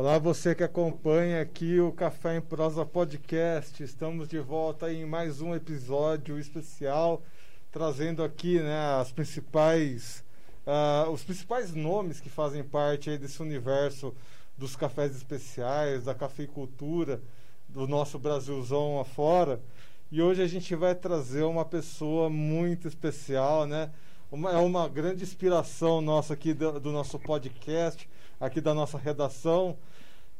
Olá, você que acompanha aqui o Café em Prosa Podcast. Estamos de volta em mais um episódio especial, trazendo aqui né, as principais, uh, os principais nomes que fazem parte desse universo dos cafés especiais, da cafeicultura, do nosso Brasilzão afora. E hoje a gente vai trazer uma pessoa muito especial, né? Uma, é uma grande inspiração nossa aqui do, do nosso podcast aqui da nossa redação.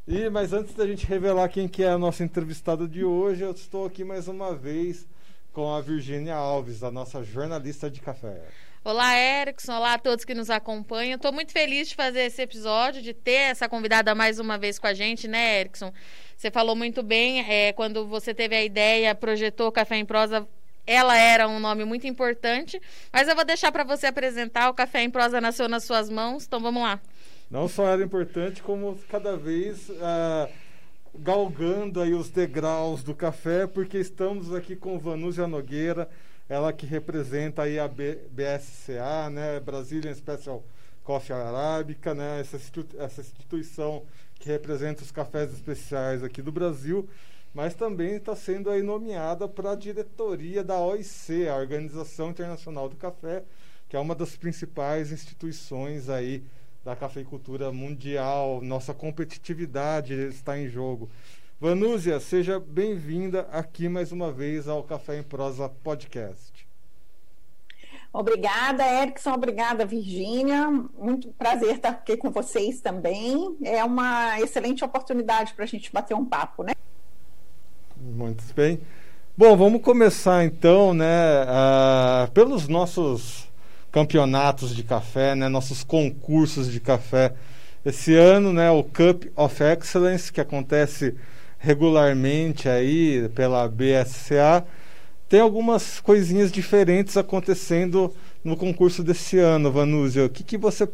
E, mas antes da gente revelar quem que é a nossa entrevistada de hoje, eu estou aqui mais uma vez com a Virgínia Alves, a nossa jornalista de café. Olá, Erickson. Olá a todos que nos acompanham. Estou muito feliz de fazer esse episódio, de ter essa convidada mais uma vez com a gente, né, Erickson? Você falou muito bem, é, quando você teve a ideia, projetou Café em Prosa, ela era um nome muito importante, mas eu vou deixar para você apresentar. O Café em Prosa nasceu nas suas mãos, então vamos lá. Não só era importante, como cada vez uh, galgando aí os degraus do café, porque estamos aqui com Vanúzia Nogueira, ela que representa aí a B BSCA, né, Brazilian Special Coffee Arábica, né, essa, essa instituição que representa os cafés especiais aqui do Brasil, mas também está sendo aí nomeada para a diretoria da OIC, a Organização Internacional do Café, que é uma das principais instituições aí da cafeicultura mundial, nossa competitividade está em jogo. Vanúzia, seja bem-vinda aqui mais uma vez ao Café em Prosa Podcast. Obrigada, Erickson. Obrigada, Virgínia. Muito prazer estar aqui com vocês também. É uma excelente oportunidade para a gente bater um papo, né? Muito bem. Bom, vamos começar então, né, uh, pelos nossos campeonatos de café, né, nossos concursos de café. Esse ano, né, o Cup of Excellence, que acontece regularmente aí pela BSCA, tem algumas coisinhas diferentes acontecendo no concurso desse ano, Vanúzia. O que, que você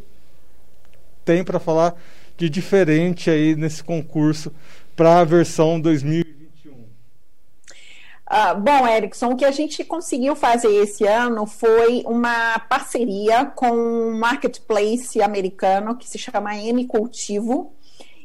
tem para falar de diferente aí nesse concurso para a versão 2020? Uh, bom, Erickson, o que a gente conseguiu fazer esse ano foi uma parceria com um marketplace americano que se chama M Cultivo.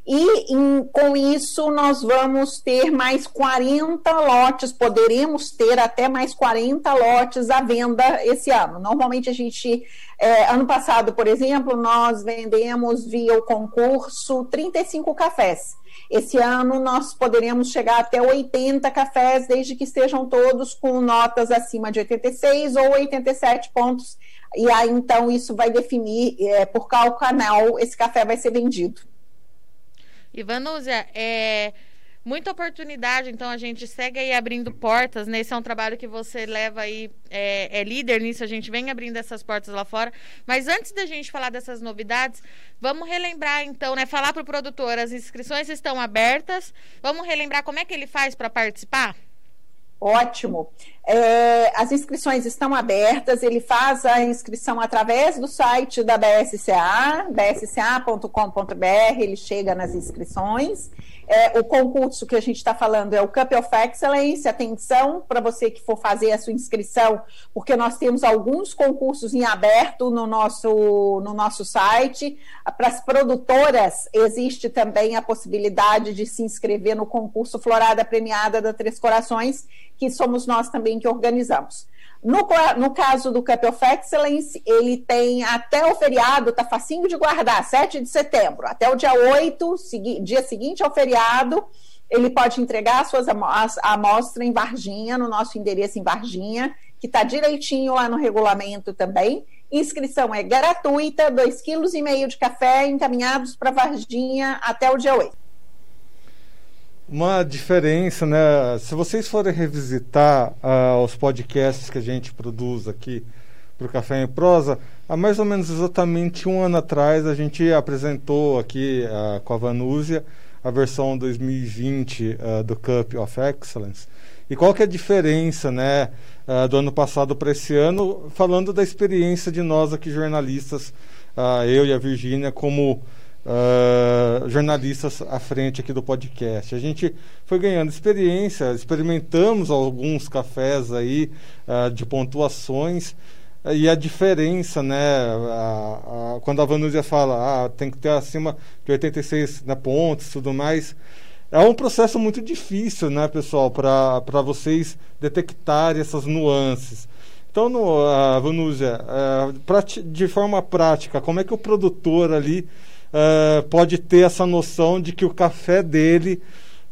E em, com isso nós vamos ter mais 40 lotes, poderemos ter até mais 40 lotes à venda esse ano. Normalmente a gente, é, ano passado, por exemplo, nós vendemos via o concurso 35 cafés. Esse ano nós poderemos chegar até 80 cafés, desde que estejam todos com notas acima de 86 ou 87 pontos. E aí então isso vai definir é, por qual canal esse café vai ser vendido. Ivanúzia, é muita oportunidade, então a gente segue aí abrindo portas, né? Esse é um trabalho que você leva aí, é, é, líder nisso, a gente vem abrindo essas portas lá fora. Mas antes da gente falar dessas novidades, vamos relembrar então, né? Falar para o produtor, as inscrições estão abertas. Vamos relembrar como é que ele faz para participar? Ótimo. É, as inscrições estão abertas, ele faz a inscrição através do site da BSCA, bsca.com.br, ele chega nas inscrições. É, o concurso que a gente está falando é o Cup of Excellence. Atenção para você que for fazer a sua inscrição, porque nós temos alguns concursos em aberto no nosso, no nosso site. Para as produtoras, existe também a possibilidade de se inscrever no concurso Florada Premiada da Três Corações, que somos nós também que organizamos. No, no caso do Cup of Excellence, ele tem até o feriado, tá facinho de guardar, 7 de setembro, até o dia 8, segui, dia seguinte ao feriado, ele pode entregar as suas amostras em Varginha, no nosso endereço em Varginha, que está direitinho lá no regulamento também. Inscrição é gratuita, 2,5 kg de café encaminhados para Varginha até o dia 8 uma diferença, né? Se vocês forem revisitar uh, os podcasts que a gente produz aqui para o Café em Prosa, há mais ou menos exatamente um ano atrás a gente apresentou aqui uh, com a Vanúzia a versão 2020 uh, ah, do Cup of Excellence. E qual que é a diferença, né, do ano passado para esse ano, falando da experiência de nós aqui jornalistas, eu e a Virgínia como jornalistas à frente aqui do podcast. A gente foi ganhando experiência, experimentamos alguns cafés aí uh, de pontuações. e a diferença, né? A, a, quando a Vanúzia fala, ah, tem que ter acima de 86 né, pontos tudo mais. É um processo muito difícil, né, pessoal, para vocês detectarem essas nuances. Então, no, uh, Vanúzia, de forma prática, como é que o produtor ali uh, pode ter essa noção de que o café dele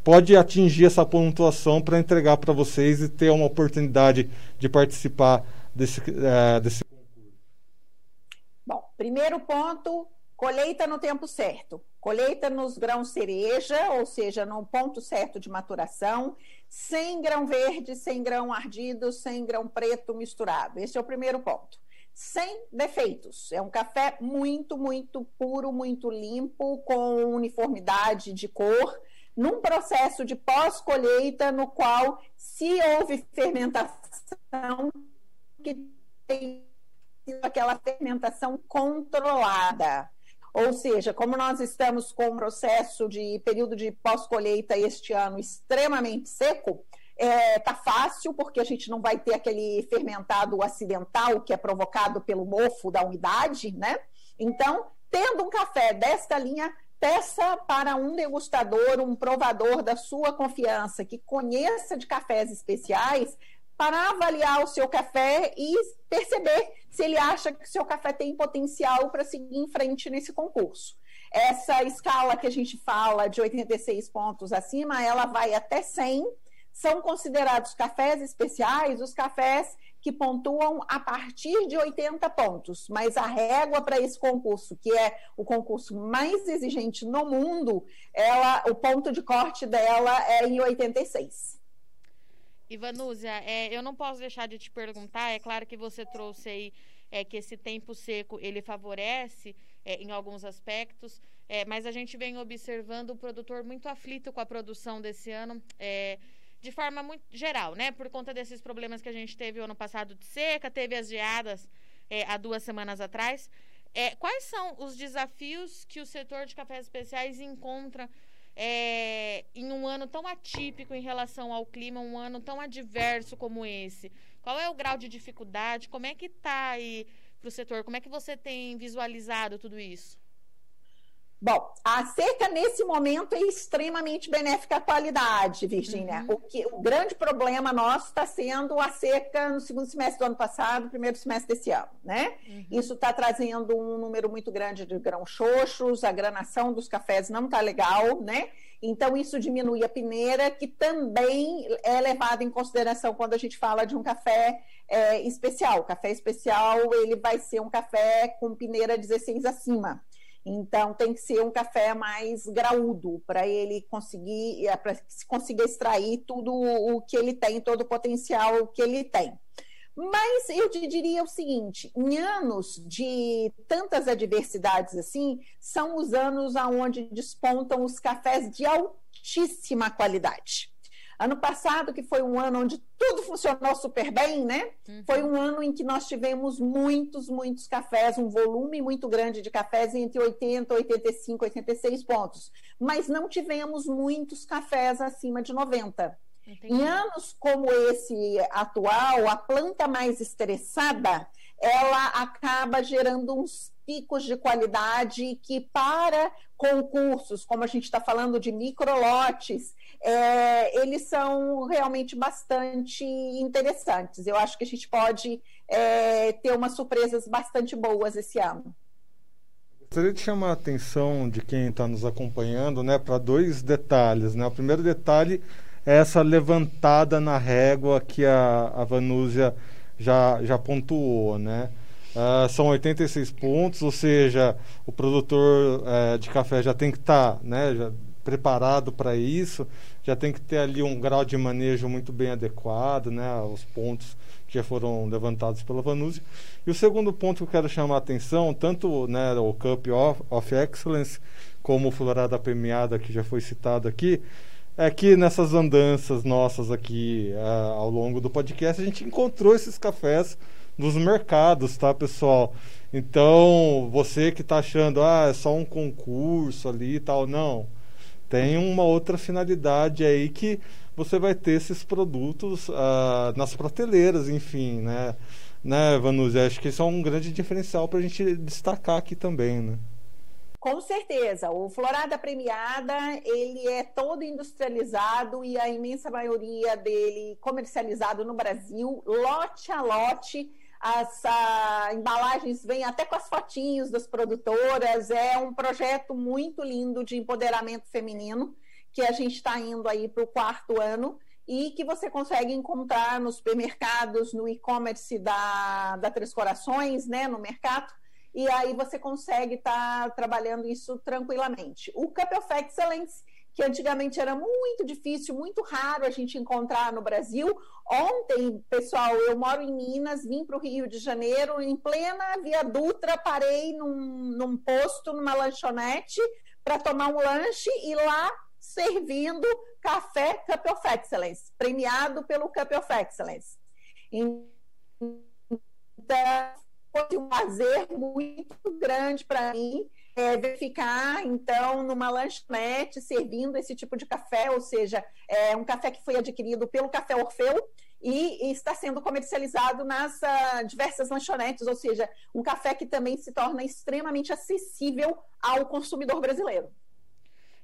pode atingir essa pontuação para entregar para vocês e ter uma oportunidade de participar desse, uh, desse? Bom, primeiro ponto, colheita no tempo certo. Colheita nos grãos cereja, ou seja, no ponto certo de maturação, sem grão verde, sem grão ardido, sem grão preto misturado. Esse é o primeiro ponto. Sem defeitos. É um café muito, muito puro, muito limpo, com uniformidade de cor, num processo de pós-colheita no qual, se houve fermentação, que tem aquela fermentação controlada. Ou seja, como nós estamos com um processo de período de pós-colheita este ano extremamente seco, é, tá fácil, porque a gente não vai ter aquele fermentado acidental que é provocado pelo mofo da umidade, né? Então, tendo um café desta linha, peça para um degustador, um provador da sua confiança, que conheça de cafés especiais, para avaliar o seu café e perceber se ele acha que o seu café tem potencial para seguir em frente nesse concurso. Essa escala que a gente fala de 86 pontos acima, ela vai até 100. São considerados cafés especiais os cafés que pontuam a partir de 80 pontos, mas a régua para esse concurso, que é o concurso mais exigente no mundo, ela, o ponto de corte dela é em 86. Ivanúzia, é, eu não posso deixar de te perguntar, é claro que você trouxe aí é, que esse tempo seco ele favorece é, em alguns aspectos, é, mas a gente vem observando o produtor muito aflito com a produção desse ano, é, de forma muito geral, né? Por conta desses problemas que a gente teve o ano passado de seca, teve as geadas é, há duas semanas atrás. quais são os desafios que o setor de cafés especiais encontra é, em um ano tão atípico em relação ao clima, um ano tão adverso como esse? Qual é o grau de dificuldade? Como é que está aí para o setor? Como é que você tem visualizado tudo isso? Bom, a seca nesse momento é extremamente benéfica à qualidade, Virginia. Uhum. O, que, o grande problema nosso está sendo a seca no segundo semestre do ano passado, primeiro semestre desse ano, né? Uhum. Isso está trazendo um número muito grande de grãos xoxos, a granação dos cafés não está legal, né? Então, isso diminui a peneira, que também é levado em consideração quando a gente fala de um café é, especial. O café especial, ele vai ser um café com peneira 16 acima. Então tem que ser um café mais graúdo para ele conseguir, é, para conseguir extrair tudo o que ele tem, todo o potencial que ele tem. Mas eu te diria o seguinte: em anos de tantas adversidades assim, são os anos onde despontam os cafés de altíssima qualidade. Ano passado, que foi um ano onde tudo funcionou super bem, né? Uhum. Foi um ano em que nós tivemos muitos, muitos cafés, um volume muito grande de cafés entre 80, 85, 86 pontos. Mas não tivemos muitos cafés acima de 90. Entendi. Em anos como esse atual, a planta mais estressada, ela acaba gerando uns picos de qualidade que para concursos, como a gente está falando de microlotes, é, eles são realmente bastante interessantes. Eu acho que a gente pode é, ter umas surpresas bastante boas esse ano. Gostaria de chamar a atenção de quem está nos acompanhando né, para dois detalhes. Né? O primeiro detalhe é essa levantada na régua que a, a Vanúzia já, já pontuou. Né? Uh, são 86 pontos, ou seja, o produtor uh, de café já tem que estar tá, né, preparado para isso, já tem que ter ali um grau de manejo muito bem adequado, né, os pontos que já foram levantados pela Vanuzzi. E o segundo ponto que eu quero chamar a atenção, tanto né, o Cup of, of Excellence, como o Florada Premiada, que já foi citado aqui, é que nessas andanças nossas aqui uh, ao longo do podcast, a gente encontrou esses cafés nos mercados, tá, pessoal? Então, você que está achando, ah, é só um concurso ali e tal, não tem uma outra finalidade aí que você vai ter esses produtos uh, nas prateleiras, enfim, né? né, Vanuzzi? Acho que isso é um grande diferencial para a gente destacar aqui também, né? Com certeza, o Florada Premiada ele é todo industrializado e a imensa maioria dele comercializado no Brasil, lote a lote. As a, embalagens vêm até com as fotinhos das produtoras. É um projeto muito lindo de empoderamento feminino que a gente está indo aí para o quarto ano e que você consegue encontrar nos supermercados, no e-commerce da, da Três Corações, né, no mercado e aí você consegue estar tá trabalhando isso tranquilamente. O Cup of Excellence, que antigamente era muito difícil, muito raro a gente encontrar no Brasil. Ontem, pessoal, eu moro em Minas, vim para o Rio de Janeiro, em plena Via Dutra, parei num, num posto, numa lanchonete, para tomar um lanche e lá servindo café Cup of Excellence, premiado pelo Cup of Excellence. Então, foi um prazer muito grande para mim é, verificar, então, numa lanchonete, servindo esse tipo de café, ou seja, é um café que foi adquirido pelo Café Orfeu e, e está sendo comercializado nas uh, diversas lanchonetes, ou seja, um café que também se torna extremamente acessível ao consumidor brasileiro.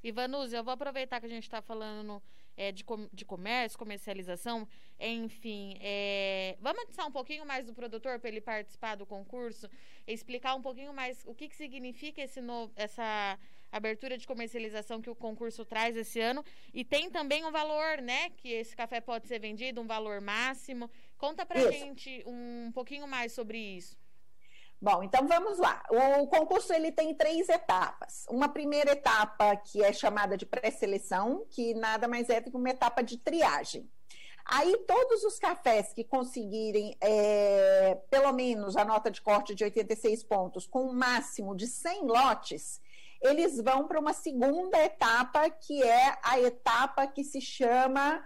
Ivanuzzi, eu vou aproveitar que a gente está falando é, de, com, de comércio, comercialização, enfim. É, vamos adicionar um pouquinho mais do produtor para ele participar do concurso, explicar um pouquinho mais o que, que significa esse novo, essa abertura de comercialização que o concurso traz esse ano. E tem também um valor, né? Que esse café pode ser vendido, um valor máximo. Conta pra isso. gente um pouquinho mais sobre isso. Bom, então vamos lá. O concurso ele tem três etapas. Uma primeira etapa que é chamada de pré-seleção, que nada mais é do que uma etapa de triagem. Aí todos os cafés que conseguirem é, pelo menos a nota de corte de 86 pontos com um máximo de 100 lotes, eles vão para uma segunda etapa, que é a etapa que se chama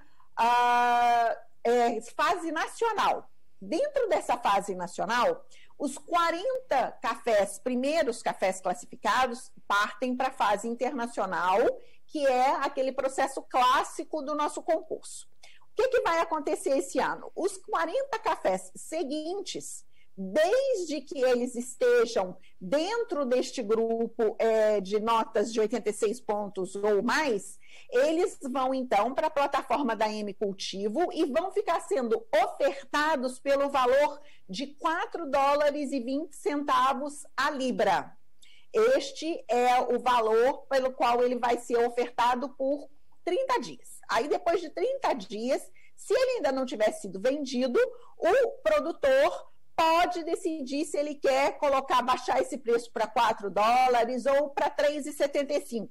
é, fase nacional. Dentro dessa fase nacional, os 40 cafés, primeiros cafés classificados, partem para a fase internacional, que é aquele processo clássico do nosso concurso. O que, que vai acontecer esse ano? Os 40 cafés seguintes, desde que eles estejam dentro deste grupo é, de notas de 86 pontos ou mais, eles vão então para a plataforma da M Cultivo e vão ficar sendo ofertados pelo valor de 4 dólares e 20 centavos a libra. Este é o valor pelo qual ele vai ser ofertado por 30 dias. Aí depois de 30 dias, se ele ainda não tiver sido vendido, o produtor pode decidir se ele quer colocar, baixar esse preço para 4 dólares ou para 3,75.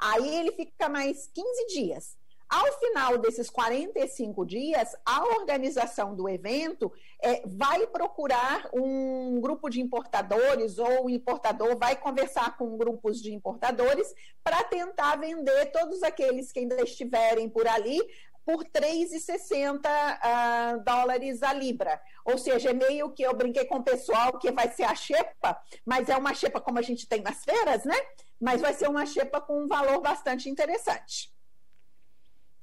Aí ele fica mais 15 dias. Ao final desses 45 dias, a organização do evento é, vai procurar um grupo de importadores ou o importador vai conversar com grupos de importadores para tentar vender todos aqueles que ainda estiverem por ali por 3,60 uh, dólares a libra. Ou seja, é meio que eu brinquei com o pessoal que vai ser a xepa, mas é uma xepa como a gente tem nas feiras, né? Mas vai ser uma xepa com um valor bastante interessante.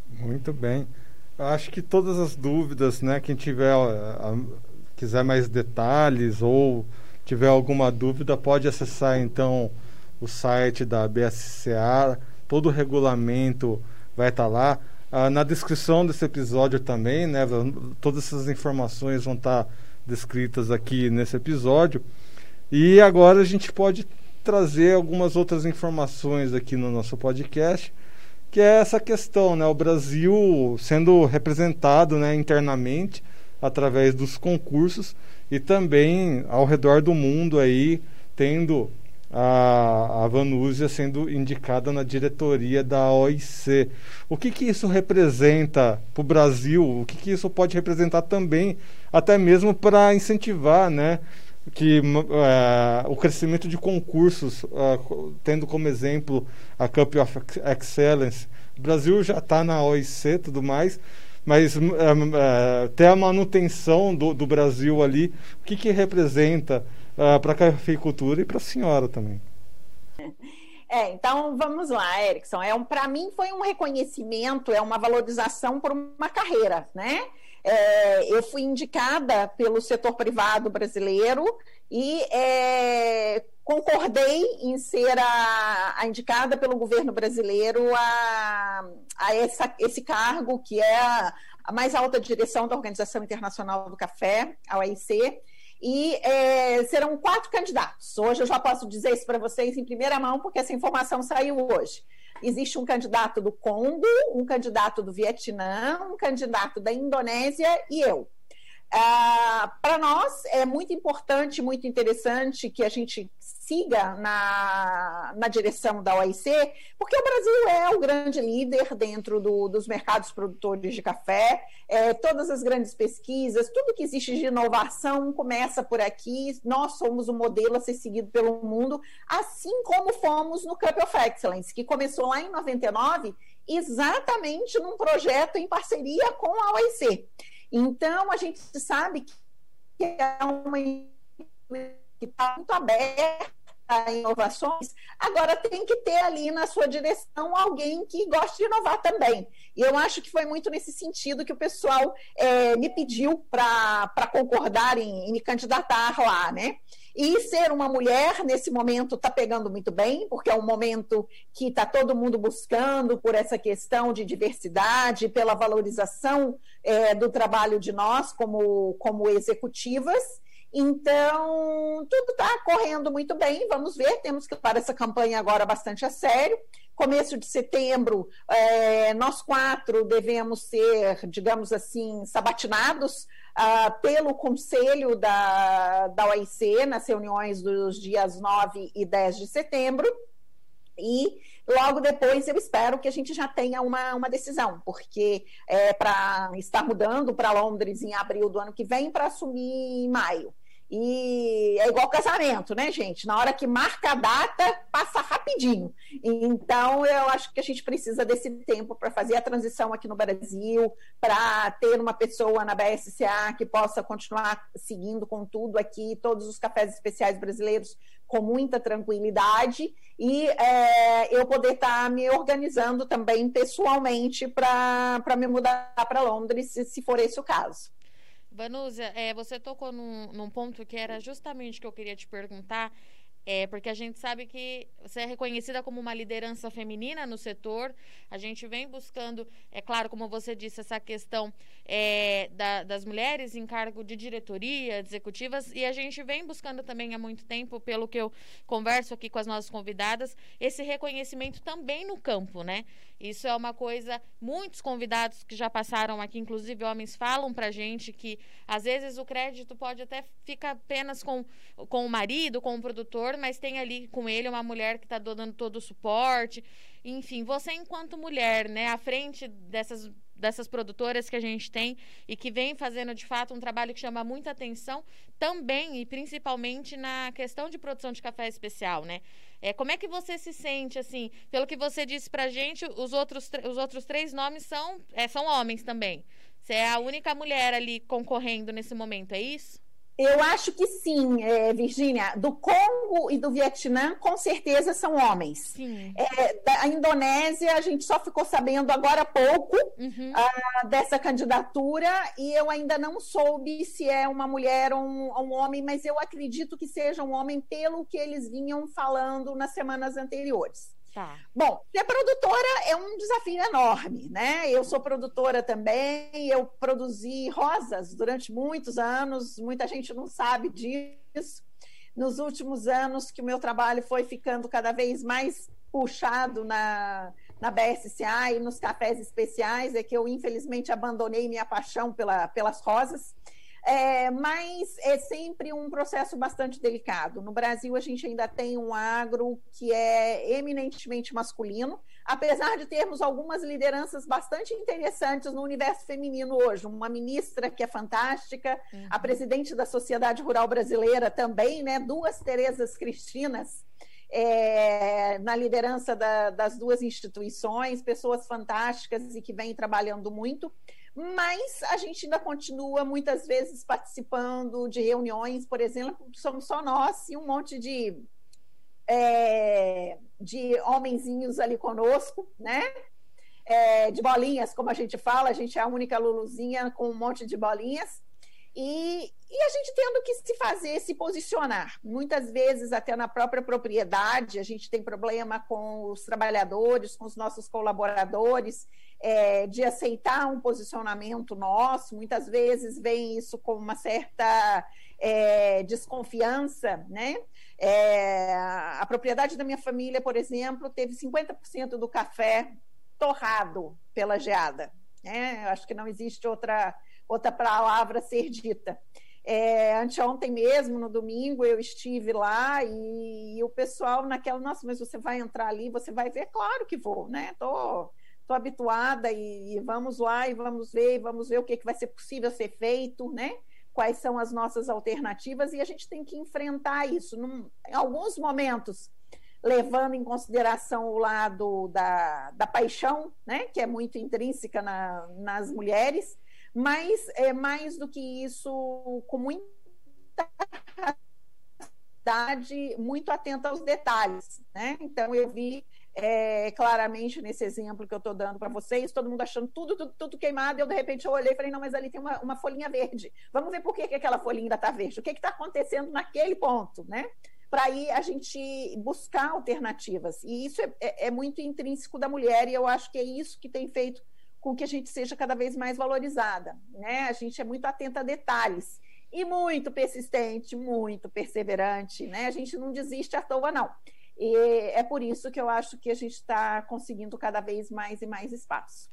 Muito bem. Acho que todas as dúvidas, né, quem tiver quiser mais detalhes ou tiver alguma dúvida, pode acessar então o site da BSCA, todo o regulamento vai estar lá. Ah, na descrição desse episódio também, né? Todas essas informações vão estar descritas aqui nesse episódio. E agora a gente pode trazer algumas outras informações aqui no nosso podcast, que é essa questão, né? O Brasil sendo representado né, internamente através dos concursos e também ao redor do mundo aí tendo a, a sendo indicada na diretoria da OIC. O que, que isso representa para o Brasil? O que, que isso pode representar também, até mesmo para incentivar né, que, uh, o crescimento de concursos, uh, tendo como exemplo a Cup of Excellence. O Brasil já está na OIC e tudo mais, mas uh, ter a manutenção do, do Brasil ali, o que, que representa? Uh, para a cafeicultura e para a senhora também. É, então vamos lá, Erickson. É um, para mim foi um reconhecimento, é uma valorização por uma carreira, né? É, eu fui indicada pelo setor privado brasileiro e é, concordei em ser a, a, indicada pelo governo brasileiro a, a essa, esse cargo, que é a, a, mais alta direção da Organização Internacional do Café, a OIC, e é, serão quatro candidatos. Hoje eu já posso dizer isso para vocês em primeira mão, porque essa informação saiu hoje. Existe um candidato do Congo, um candidato do Vietnã, um candidato da Indonésia e eu. Ah, para nós é muito importante, muito interessante que a gente siga na, na direção da OIC, porque o Brasil é o grande líder dentro do, dos mercados produtores de café. É, todas as grandes pesquisas, tudo que existe de inovação começa por aqui. Nós somos o modelo a ser seguido pelo mundo, assim como fomos no Cup of Excellence, que começou lá em 99, exatamente num projeto em parceria com a OIC. Então, a gente sabe que é uma que está muito aberta a inovações, agora tem que ter ali na sua direção alguém que goste de inovar também. E eu acho que foi muito nesse sentido que o pessoal é, me pediu para concordar em, em me candidatar lá, né? E ser uma mulher, nesse momento, está pegando muito bem, porque é um momento que está todo mundo buscando por essa questão de diversidade, pela valorização é, do trabalho de nós como, como executivas. Então, tudo está correndo muito bem. Vamos ver, temos que levar essa campanha agora bastante a sério. Começo de setembro, é, nós quatro devemos ser, digamos assim, sabatinados uh, pelo conselho da, da OIC nas reuniões dos dias 9 e 10 de setembro. E logo depois eu espero que a gente já tenha uma, uma decisão, porque é para estar mudando para Londres em abril do ano que vem para assumir em maio. E é igual casamento, né, gente? Na hora que marca a data, passa rapidinho. Então, eu acho que a gente precisa desse tempo para fazer a transição aqui no Brasil, para ter uma pessoa na BSCA que possa continuar seguindo com tudo aqui, todos os cafés especiais brasileiros com muita tranquilidade e é, eu poder estar tá me organizando também pessoalmente para me mudar para Londres, se, se for esse o caso. Vanúzia, é, você tocou num, num ponto que era justamente o que eu queria te perguntar, é, porque a gente sabe que você é reconhecida como uma liderança feminina no setor. A gente vem buscando, é claro, como você disse, essa questão é, da, das mulheres em cargo de diretoria, executivas, e a gente vem buscando também há muito tempo, pelo que eu converso aqui com as nossas convidadas, esse reconhecimento também no campo, né? Isso é uma coisa, muitos convidados que já passaram aqui, inclusive homens, falam pra gente que às vezes o crédito pode até ficar apenas com, com o marido, com o produtor, mas tem ali com ele uma mulher que está dando todo o suporte. Enfim, você enquanto mulher, né, à frente dessas dessas produtoras que a gente tem e que vem fazendo de fato um trabalho que chama muita atenção também e principalmente na questão de produção de café especial, né? É, como é que você se sente, assim, pelo que você disse pra gente, os outros, os outros três nomes são, é, são homens também. Você é a única mulher ali concorrendo nesse momento, é isso? Eu acho que sim, é, Virgínia. Do Congo e do Vietnã, com certeza são homens. Sim. É, da Indonésia, a gente só ficou sabendo agora há pouco uhum. uh, dessa candidatura e eu ainda não soube se é uma mulher ou um, um, homem, mas eu acredito que seja um homem pelo que eles vinham falando nas semanas anteriores. Tá. Bom, ser produtora é um desafio enorme, né? Eu sou produtora também, eu produzi rosas durante muitos anos, muita gente não sabe disso. Nos últimos anos que o meu trabalho foi ficando cada vez mais puxado na, na BSCA e nos cafés especiais, é que eu infelizmente abandonei minha paixão pela, pelas rosas. É, mas é sempre um processo bastante delicado. No Brasil, a gente ainda tem um agro que é eminentemente masculino, apesar de termos algumas lideranças bastante interessantes no universo feminino hoje. Uma ministra que é fantástica, uhum. a presidente da Sociedade Rural Brasileira também, né? Duas Terezas Cristinas. É, na liderança da, das duas instituições, pessoas fantásticas e que vêm trabalhando muito mas a gente ainda continua muitas vezes participando de reuniões, por exemplo, somos só nós e um monte de, é, de homenzinhos ali conosco, né? é, de bolinhas, como a gente fala, a gente é a única Luluzinha com um monte de bolinhas. E, e, a gente tendo que se fazer, se posicionar. Muitas vezes, até na própria propriedade, a gente tem problema com os trabalhadores, com os nossos colaboradores, é, de aceitar um posicionamento nosso. Muitas vezes vem isso com uma certa é, desconfiança, né? É, a propriedade da minha família, por exemplo, teve 50% do café torrado pela geada. Né? Acho que não existe outra outra palavra a ser dita. É, anteontem mesmo, no domingo, eu estive lá e, e, o pessoal naquela, nossa, mas você vai entrar ali, você vai ver? Claro que vou, né? Tô, tô habituada e, e vamos lá e vamos ver, vamos ver o que, que vai ser possível ser feito, né? Quais são as nossas alternativas e a gente tem que enfrentar isso. Num, em alguns momentos, levando em consideração o lado da, da paixão, né? Que é muito intrínseca na, nas mulheres, mas é mais do que isso, com muita muito atenta aos detalhes, né? Então eu vi é, claramente nesse exemplo que eu estou dando para vocês, todo mundo achando tudo, tudo, tudo queimado, eu de repente eu olhei e falei, não, mas ali tem uma, uma folhinha verde. Vamos ver por que, que aquela folhinha ainda está verde, o que está acontecendo naquele ponto, né? Para aí a gente buscar alternativas. E isso é, é, é muito intrínseco da mulher, e eu acho que é isso que tem feito com que a gente seja cada vez mais valorizada. Né? A gente é muito atenta a detalhes e muito persistente, muito perseverante. Né? A gente não desiste à toa, não. E é por isso que eu acho que a gente está conseguindo cada vez mais e mais espaço.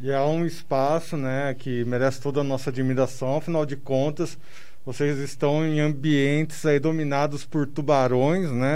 E é um espaço né, que merece toda a nossa admiração, afinal de contas, vocês estão em ambientes aí dominados por tubarões, né?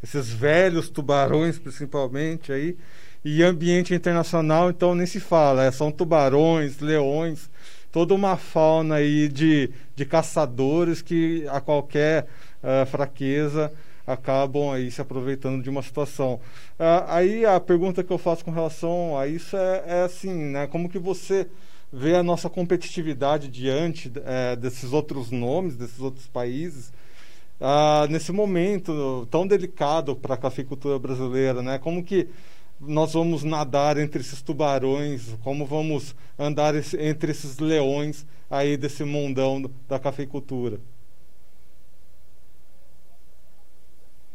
Esses velhos tubarões, principalmente aí, e ambiente internacional, então nem se fala, é, são tubarões, leões, toda uma fauna aí de, de caçadores que a qualquer uh, fraqueza acabam aí se aproveitando de uma situação. Uh, aí a pergunta que eu faço com relação a isso é, é assim, né? Como que você vê a nossa competitividade diante é, desses outros nomes, desses outros países, uh, nesse momento tão delicado para a cafeicultura brasileira, né? Como que nós vamos nadar entre esses tubarões, como vamos andar esse, entre esses leões aí desse mundão da cafeicultura.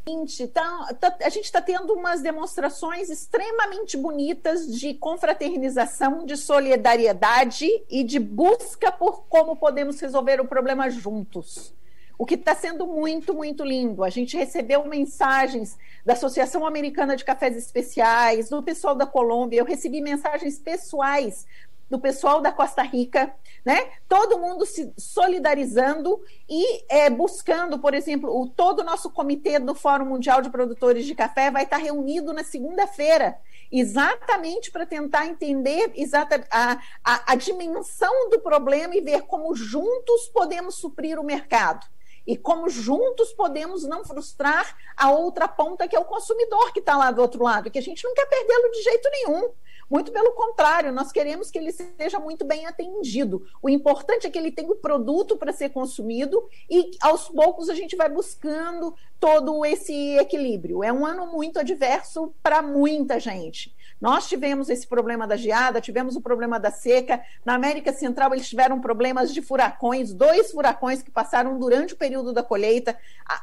Então, a gente está tendo umas demonstrações extremamente bonitas de confraternização, de solidariedade e de busca por como podemos resolver o problema juntos o que está sendo muito, muito lindo. A gente recebeu mensagens da Associação Americana de Cafés Especiais, do pessoal da Colômbia, eu recebi mensagens pessoais do pessoal da Costa Rica, né? Todo mundo se solidarizando e é, buscando, por exemplo, o, todo o nosso comitê do Fórum Mundial de Produtores de Café vai estar reunido na segunda-feira, exatamente para tentar entender exata, a, a, a dimensão do problema e ver como juntos podemos suprir o mercado e como juntos podemos não frustrar a outra ponta, que é o consumidor que está lá do outro lado, que a gente não quer perdê-lo de jeito nenhum. Muito pelo contrário, nós queremos que ele seja muito bem atendido. O importante é que ele tenha o produto para ser consumido e aos poucos a gente vai buscando todo esse equilíbrio. É um ano muito adverso para muita gente. Nós tivemos esse problema da geada, tivemos o problema da seca. Na América Central, eles tiveram problemas de furacões, dois furacões que passaram durante o período da colheita.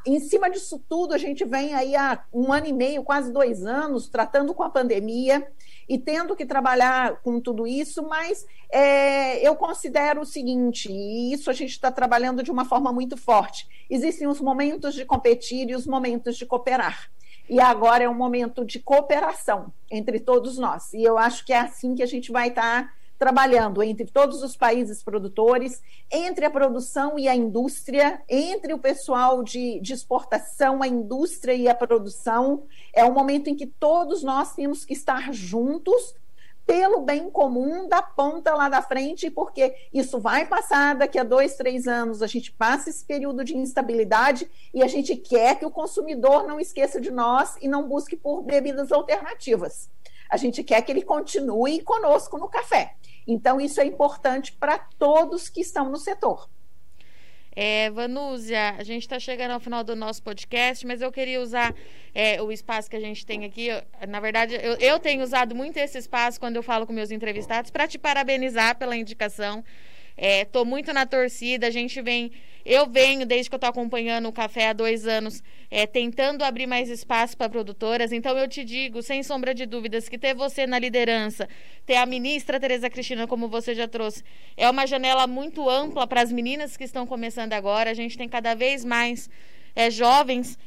Em cima disso tudo, a gente vem aí há um ano e meio, quase dois anos, tratando com a pandemia e tendo que trabalhar com tudo isso, mas é, eu considero o seguinte, e isso a gente está trabalhando de uma forma muito forte: existem os momentos de competir e os momentos de cooperar. E agora é um momento de cooperação entre todos nós. E eu acho que é assim que a gente vai estar tá trabalhando entre todos os países produtores, entre a produção e a indústria, entre o pessoal de, de exportação, a indústria e a produção. É um momento em que todos nós temos que estar juntos pelo bem comum da ponta lá da frente, porque isso vai passar daqui a dois, três anos, a gente passa esse período de instabilidade e a gente quer que o consumidor não esqueça de nós e não busque por bebidas alternativas. A gente quer que ele continue conosco no café. Então, isso é importante para todos que estão no setor. É, Vanúzia, a gente está chegando ao final do nosso podcast, mas eu queria usar é, o espaço que a gente tem aqui. Na verdade, eu, eu tenho usado muito esse espaço quando eu falo com meus entrevistados para te parabenizar pela indicação. Estou é, muito na torcida, a gente vem. Eu venho, desde que eu estou acompanhando o café há dois anos, é, tentando abrir mais espaço para produtoras. Então, eu te digo, sem sombra de dúvidas, que ter você na liderança, ter a ministra Tereza Cristina, como você já trouxe, é uma janela muito ampla para as meninas que estão começando agora. A gente tem cada vez mais é, jovens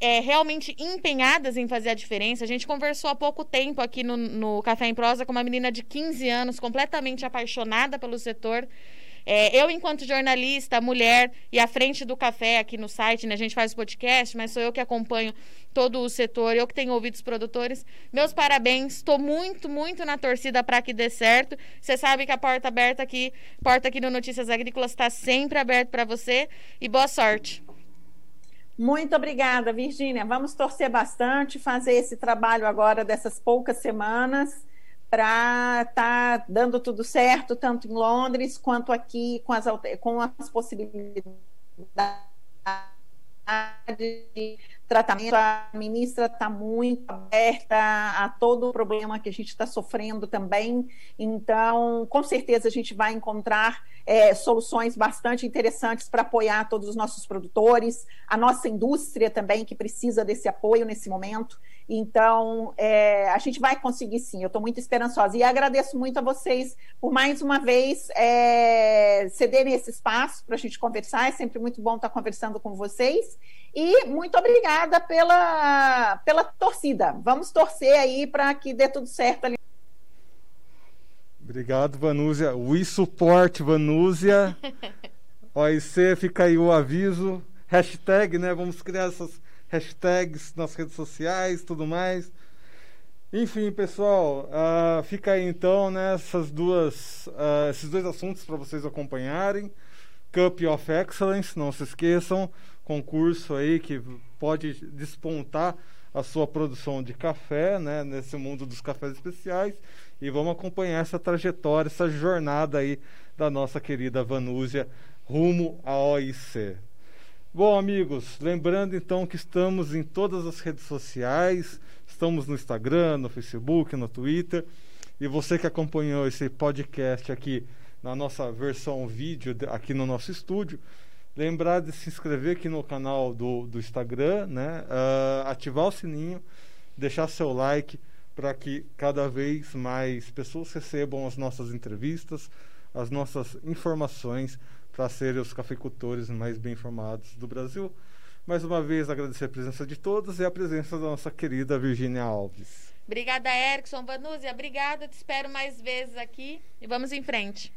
é, realmente empenhadas em fazer a diferença. A gente conversou há pouco tempo aqui no, no Café em Prosa com uma menina de 15 anos, completamente apaixonada pelo setor. É, eu, enquanto jornalista, mulher, e à frente do café aqui no site, né, a gente faz o podcast, mas sou eu que acompanho todo o setor, eu que tenho ouvido os produtores. Meus parabéns, estou muito, muito na torcida para que dê certo. Você sabe que a porta aberta aqui, porta aqui no Notícias Agrícolas está sempre aberta para você e boa sorte. Muito obrigada, Virgínia. Vamos torcer bastante, fazer esse trabalho agora dessas poucas semanas para estar tá dando tudo certo, tanto em Londres quanto aqui com as, com as possibilidades de tratamento. A ministra está muito aberta a todo o problema que a gente está sofrendo também. Então, com certeza, a gente vai encontrar é, soluções bastante interessantes para apoiar todos os nossos produtores, a nossa indústria também, que precisa desse apoio nesse momento. Então, é, a gente vai conseguir sim, eu estou muito esperançosa. E agradeço muito a vocês por mais uma vez é, cederem esse espaço para a gente conversar. É sempre muito bom estar conversando com vocês. E muito obrigada pela, pela torcida. Vamos torcer aí para que dê tudo certo ali. Obrigado, Vanúzia. We support Vanúzia. OIC, fica aí o aviso. Hashtag, né? Vamos criar essas hashtags nas redes sociais, tudo mais. Enfim, pessoal, uh, fica aí então né, essas duas, uh, esses dois assuntos para vocês acompanharem. Cup of Excellence, não se esqueçam, concurso aí que pode despontar a sua produção de café, né, nesse mundo dos cafés especiais, e vamos acompanhar essa trajetória, essa jornada aí da nossa querida Vanúzia rumo à OIC. Bom, amigos, lembrando então que estamos em todas as redes sociais, estamos no Instagram, no Facebook, no Twitter. E você que acompanhou esse podcast aqui na nossa versão vídeo, aqui no nosso estúdio, lembrar de se inscrever aqui no canal do, do Instagram, né? Uh, ativar o sininho, deixar seu like para que cada vez mais pessoas recebam as nossas entrevistas, as nossas informações para serem os cafeicultores mais bem informados do Brasil. Mais uma vez, agradecer a presença de todos e a presença da nossa querida Virginia Alves. Obrigada, Erickson. Vanúzia, obrigada. Te espero mais vezes aqui e vamos em frente.